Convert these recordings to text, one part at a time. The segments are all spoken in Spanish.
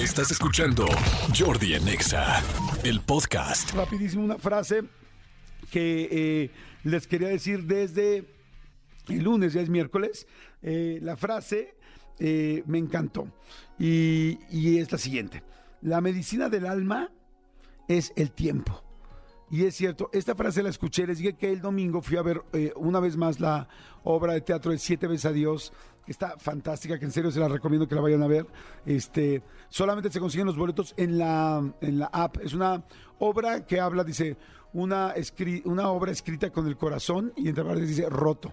Estás escuchando Jordi Anexa, el podcast. Rapidísimo una frase que eh, les quería decir desde el lunes, ya es miércoles. Eh, la frase eh, me encantó y, y es la siguiente. La medicina del alma es el tiempo. Y es cierto, esta frase la escuché, les dije que el domingo fui a ver eh, una vez más la obra de teatro de Siete veces a Dios, que está fantástica, que en serio se la recomiendo que la vayan a ver. Este, solamente se consiguen los boletos en la, en la app. Es una obra que habla, dice, una, escri- una obra escrita con el corazón y entre paréntesis dice roto.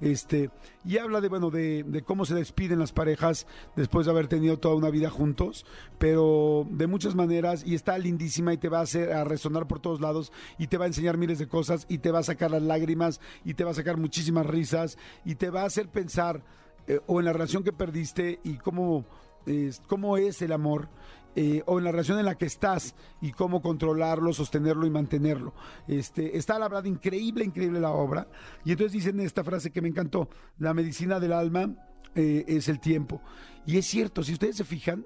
Este, y habla de bueno de, cómo se despiden las parejas después de haber tenido toda una vida juntos, pero de muchas maneras, y está lindísima y te va a hacer a resonar por todos lados, y te va a enseñar miles de cosas, y te va a sacar las lágrimas, y te va a sacar muchísimas risas, y te va a hacer pensar eh, o en la relación que perdiste y cómo, es- cómo es el amor eh, o en la relación en la que estás y cómo controlarlo, sostenerlo y mantenerlo. Este, está la verdad increíble, increíble la obra. Y entonces dicen esta frase que me encantó, la medicina del alma eh, es el tiempo. Y es cierto, si ustedes se fijan,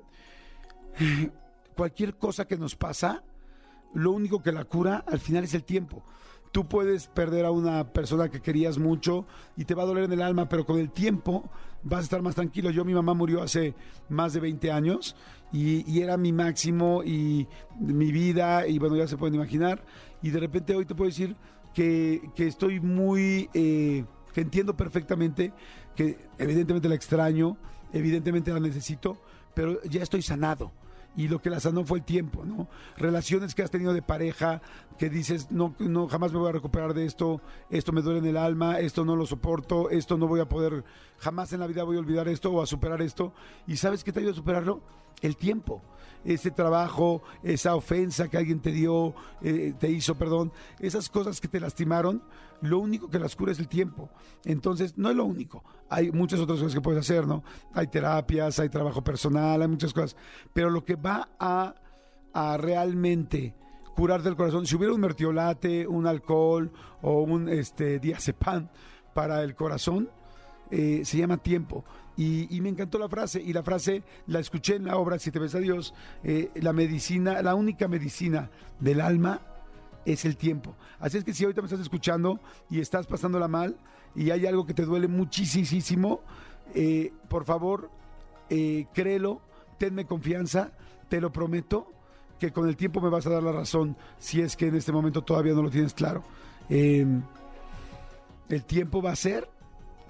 cualquier cosa que nos pasa, lo único que la cura al final es el tiempo. Tú puedes perder a una persona que querías mucho y te va a doler en el alma, pero con el tiempo vas a estar más tranquilo. Yo, mi mamá murió hace más de 20 años y, era mi máximo y mi vida, y bueno, ya se pueden imaginar. Y de repente hoy te puedo decir que, que estoy muy, eh, que entiendo perfectamente que evidentemente la extraño, evidentemente la necesito, pero ya estoy sanado y lo que la sanó fue el tiempo, ¿no? Relaciones que has tenido de pareja, que dices, no, no, jamás me voy a recuperar de esto, esto me duele en el alma, esto no lo soporto, esto no voy a poder, jamás en la vida voy a olvidar esto o a superar esto. ¿Y sabes qué te ayuda a superarlo? El tiempo. Ese trabajo, esa ofensa que alguien te dio, eh, te hizo, perdón, esas cosas que te lastimaron, lo único que las cura es el tiempo. Entonces, no es lo único. Hay muchas otras cosas que puedes hacer, ¿no? Hay terapias, hay trabajo personal, hay muchas cosas. Pero lo que va a, realmente curarte el corazón, si hubiera un mertiolate, un alcohol o un este, diazepam para el corazón, eh, se llama tiempo. Y, me encantó la frase, y la frase la escuché en la obra Si te ves a Dios, eh, la medicina, la única medicina del alma es el tiempo. Así es que si ahorita me estás escuchando y estás pasándola mal y hay algo que te duele muchísimo, eh, por favor, eh, créelo, tenme confianza, te lo prometo, que con el tiempo me vas a dar la razón si es que en este momento todavía no lo tienes claro. Eh, el tiempo va a ser